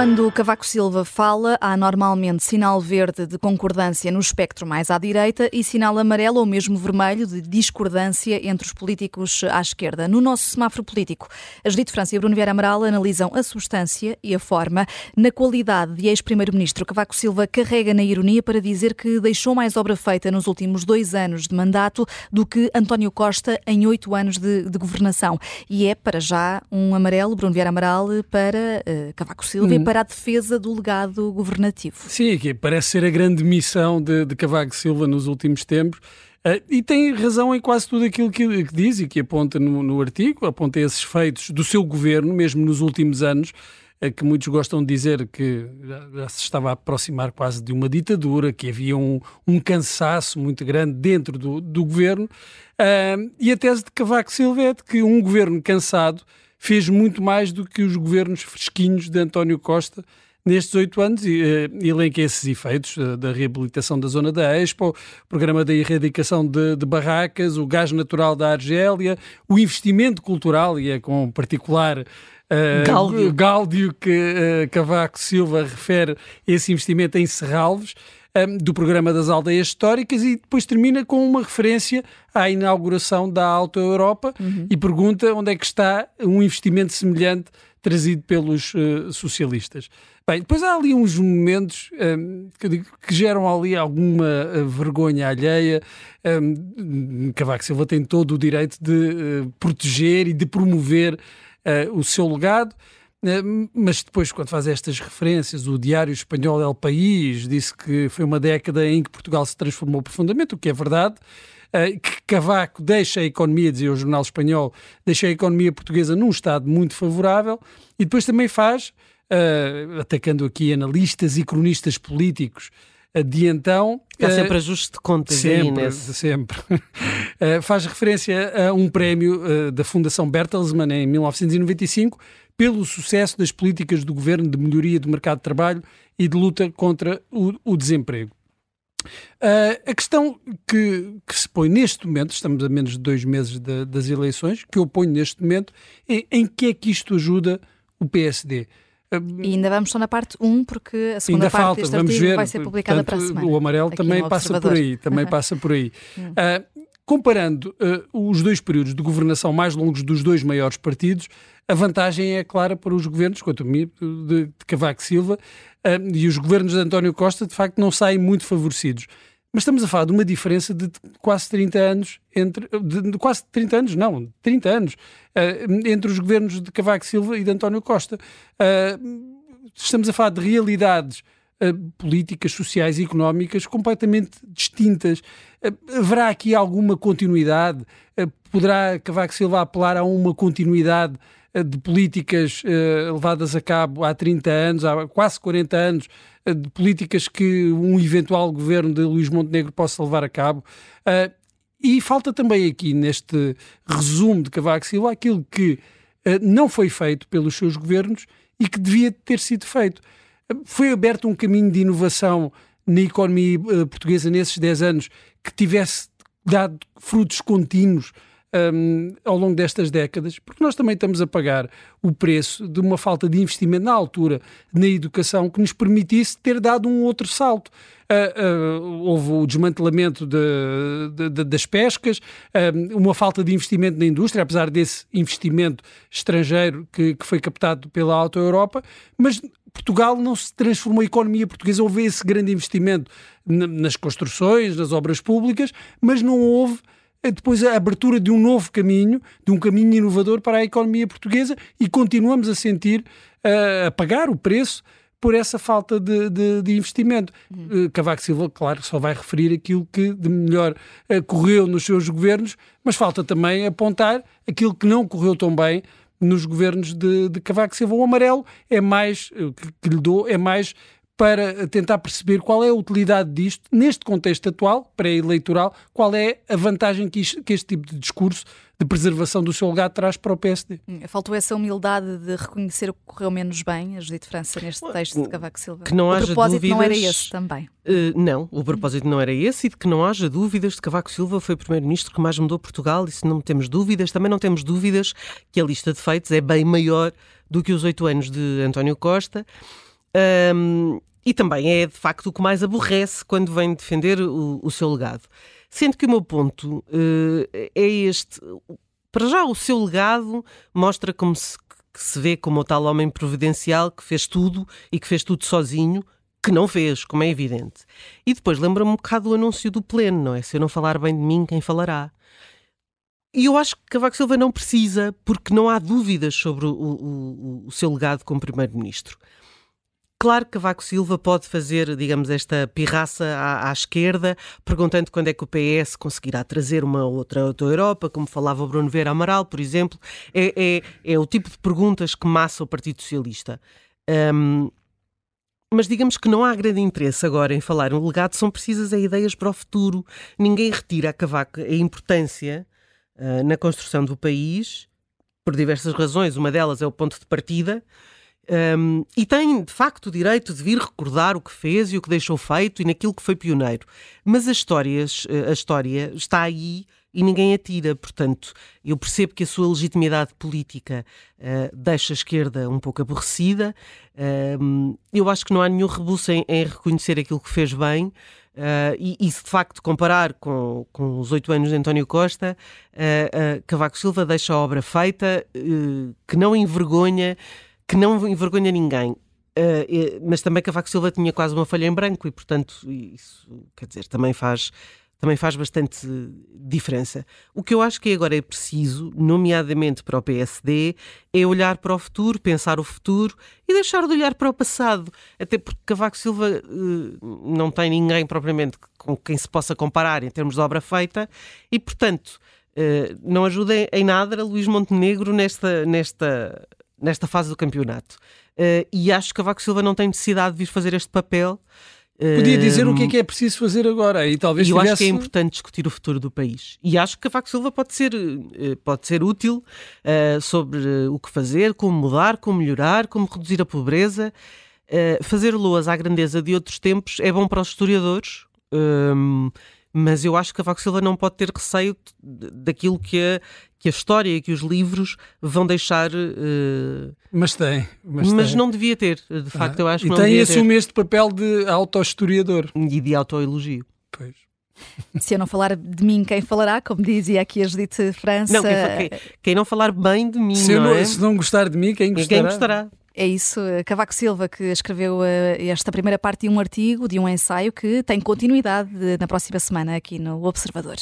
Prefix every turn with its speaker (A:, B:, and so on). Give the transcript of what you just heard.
A: Quando Cavaco Silva fala, há normalmente sinal verde de concordância no espectro mais à direita e sinal amarelo ou mesmo vermelho de discordância entre os políticos à esquerda. No nosso semáforo político, Judite França e Bruno Vieira Amaral analisam a substância e a forma. Na qualidade de ex-primeiro-ministro, Cavaco Silva carrega na ironia para dizer que deixou mais obra feita nos últimos dois anos de mandato do que António Costa em oito anos de, de governação. E é, para já, um amarelo, Bruno Vieira Amaral, para uh, Cavaco Silva hum. Para a defesa do legado governativo.
B: Sim, que parece ser a grande missão de, de Cavaco Silva nos últimos tempos. Uh, e tem razão em quase tudo aquilo que, que diz e que aponta no, no, artigo, aponta esses feitos do seu governo, mesmo nos últimos anos, uh, que muitos gostam de dizer que já, já, se estava a aproximar quase de uma ditadura, que havia um, um cansaço muito grande dentro do, do governo. Uh, e a tese de Cavaco Silva é de que um governo cansado fez muito mais do que os governos fresquinhos de António Costa nestes oito anos e uh, elenca esses efeitos uh, da reabilitação da zona da Expo, o programa da erradicação de, de, barracas, o gás natural da Argélia, o investimento cultural, e é com particular Uh, Gáudio. Gáudio que uh, Cavaco Silva refere esse investimento em Serralves um, do programa das aldeias históricas e depois termina com uma referência à inauguração da Alta Europa uhum. e pergunta onde é que está um investimento semelhante trazido pelos uh, socialistas. Bem, depois há ali uns momentos um, que, digo, que, geram ali alguma uh, vergonha alheia. Um, Cavaco Silva tem todo o direito de uh, proteger e de promover o seu legado. Eh, mas depois, quando faz estas referências, o Diário Espanhol El País disse que foi uma década em que Portugal se transformou profundamente, o que é verdade. Eh, que Cavaco deixa a economia, dizia o jornal espanhol, deixa a economia portuguesa num estado muito favorável e depois também faz, uh, atacando aqui analistas e cronistas políticos de então.
C: Há sempre ajuste de contas
B: sempre,
C: aí
B: Sempre. faz referência a um prémio da Fundação Bertelsmann em 1995 pelo sucesso das políticas do governo de melhoria do mercado de trabalho e de luta contra o, o desemprego. Uh, a questão que, que, se põe neste momento, estamos a menos de dois meses de, das eleições, que eu ponho neste momento, é em que é que isto ajuda o PSD?
A: Uh, e ainda vamos só na parte 1, porque a segunda parte falta, deste vamos ver, vai ser publicada para a semana.
B: O amarelo também passa por aí, também passa por aí. Uh, comparando os dois períodos de governação mais longos dos dois maiores partidos, a vantagem é clara para os governos, quanto a mim, de, de Cavaco Silva, uh, e os governos de António Costa, de facto, não saem muito favorecidos. Mas estamos a falar de uma diferença de quase 30 anos entre. De, de quase 30 anos, não, 30 anos, uh, entre os governos de Cavaco Silva e de António Costa. Uh, estamos a falar de realidades uh, políticas, sociais e económicas completamente distintas. haverá aqui alguma continuidade? poderá Cavaco Silva apelar a uma continuidade eh, de políticas uh, levadas a cabo há 30 anos, há quase 40 anos, de políticas que um eventual governo de Luís Montenegro possa levar a cabo. E falta também aqui, neste resumo de Cavaco Silva, aquilo que não foi feito pelos seus governos e que devia ter sido feito. Foi aberto um caminho de inovação na economia portuguesa nesses 10 anos que tivesse dado frutos contínuos um, ao longo destas décadas, porque nós também estamos a pagar o preço de uma falta de investimento na altura na educação que nos permitisse ter dado um outro salto. Uh, uh, houve o desmantelamento de, de, de, das pescas, uh, uma falta de investimento na indústria, apesar desse investimento estrangeiro que, que foi captado pela Auto Europa, mas Portugal não se transformou, a economia portuguesa houve esse grande investimento nas construções, nas obras públicas, mas não houve depois a abertura de um novo caminho, de um caminho inovador para a economia portuguesa e continuamos a sentir, uh, a pagar o preço por essa falta de, de, de investimento. Uhum. Uh, Cavaco Silva, claro, só vai referir aquilo que de melhor uh, correu nos seus governos, mas falta também apontar aquilo que não correu tão bem nos governos de, de Cavaco Silva. O amarelo é mais, que, que lhe dou, é mais para tentar perceber qual é a utilidade disto neste contexto atual, pré-eleitoral, qual é a vantagem que, isto, que, este tipo de discurso de preservação do seu legado traz para o PSD.
A: Hum, faltou essa humildade de reconhecer o que correu menos bem, a Judite França, neste texto de Cavaco Silva.
C: Que não o
A: haja propósito
C: dúvidas...
A: não era esse também.
C: Uh, não, o propósito não era esse e de que não haja dúvidas de que Cavaco Silva foi o primeiro-ministro que mais mudou Portugal e se não temos dúvidas, também não temos dúvidas que a lista de feitos é bem maior do que os oito anos de António Costa Um, e também é de facto o que mais aborrece quando vem defender o, o seu legado. Sendo que o meu ponto uh, é este. Para já, o seu legado mostra como se, que se vê como o tal homem providencial que fez tudo e que fez tudo sozinho, que não fez, como é evidente. E depois lembra-me um bocado do anúncio do pleno, não é? Se eu não falar bem de mim, quem falará? E eu acho que Cavaco Silva não precisa, porque não há dúvidas sobre o, o, o seu legado como Primeiro-Ministro. Claro que Cavaco Silva pode fazer, digamos, esta pirraça à, à, esquerda, perguntando quando é que o PS conseguirá trazer uma outra, outra Europa, como falava o Bruno Vera Amaral, por exemplo. É, é, é o tipo de perguntas que massa o Partido Socialista. Um, mas digamos que não há grande interesse agora em falar um legado, são precisas ideias para o futuro. Ninguém retira a Cavaco a importância uh, na construção do país, por diversas razões. Uma delas é o ponto de partida. Um, e tem, de facto, o direito de vir recordar o que fez e o que deixou feito e naquilo que foi pioneiro. Mas a história, a história está aí e ninguém a tira. Portanto, eu percebo que a sua legitimidade política uh, deixa a esquerda um pouco aborrecida. Eu acho que não há nenhum rebuço em, em reconhecer aquilo que fez bem. Uh, e, e, se de facto comparar com, com os oito anos de António Costa, Cavaco Silva deixa a obra feita, que não envergonha que não envergonha ninguém. Uh, mas também Cavaco Silva tinha quase uma folha em branco e, portanto, isso quer dizer, também faz, também faz bastante diferença. O que eu acho que agora é preciso, nomeadamente para o PSD, é olhar para o futuro, pensar o futuro e deixar de olhar para o passado. Até porque Cavaco Silva uh, não tem ninguém propriamente com quem se possa comparar em termos de obra feita e, portanto, uh, não ajuda em nada a Luís Montenegro nesta, nesta nesta fase do campeonato. Uh, e acho que Cavaco Silva não tem necessidade de vir fazer este papel.
B: Podia dizer o que é que é preciso fazer agora e talvez
C: eu
B: tivesse...
C: acho que é importante discutir o futuro do país e acho que Cavaco Silva pode ser, eh, pode ser útil uh, sobre o que fazer, como mudar, como melhorar, como reduzir a pobreza. Uh, fazer loas à grandeza de outros tempos é bom para os historiadores, um, mas eu acho que Cavaco Silva não pode ter receio daquilo que a, que a história e que os livros vão deixar. Uh...
B: Mas tem.
C: Mas, mas tem. não devia ter, de facto, ah, eu acho que
B: não
C: devia
B: ter. E tem assume este papel de autohistoriador.
C: E de autoelogio.
B: Pois.
A: Se eu não falar de mim, quem falará? Como dizia aqui a Judite França.
C: Não, quem, quem, quem, não falar bem de mim,
B: se
C: não,
B: não,
C: é?
B: se não gostar de mim, quem gostará?
C: Quem gostará.
A: É isso, Cavaco Silva, que escreveu eh, esta primeira parte de um artigo, de um ensaio que tem continuidade na próxima semana aqui no Observador.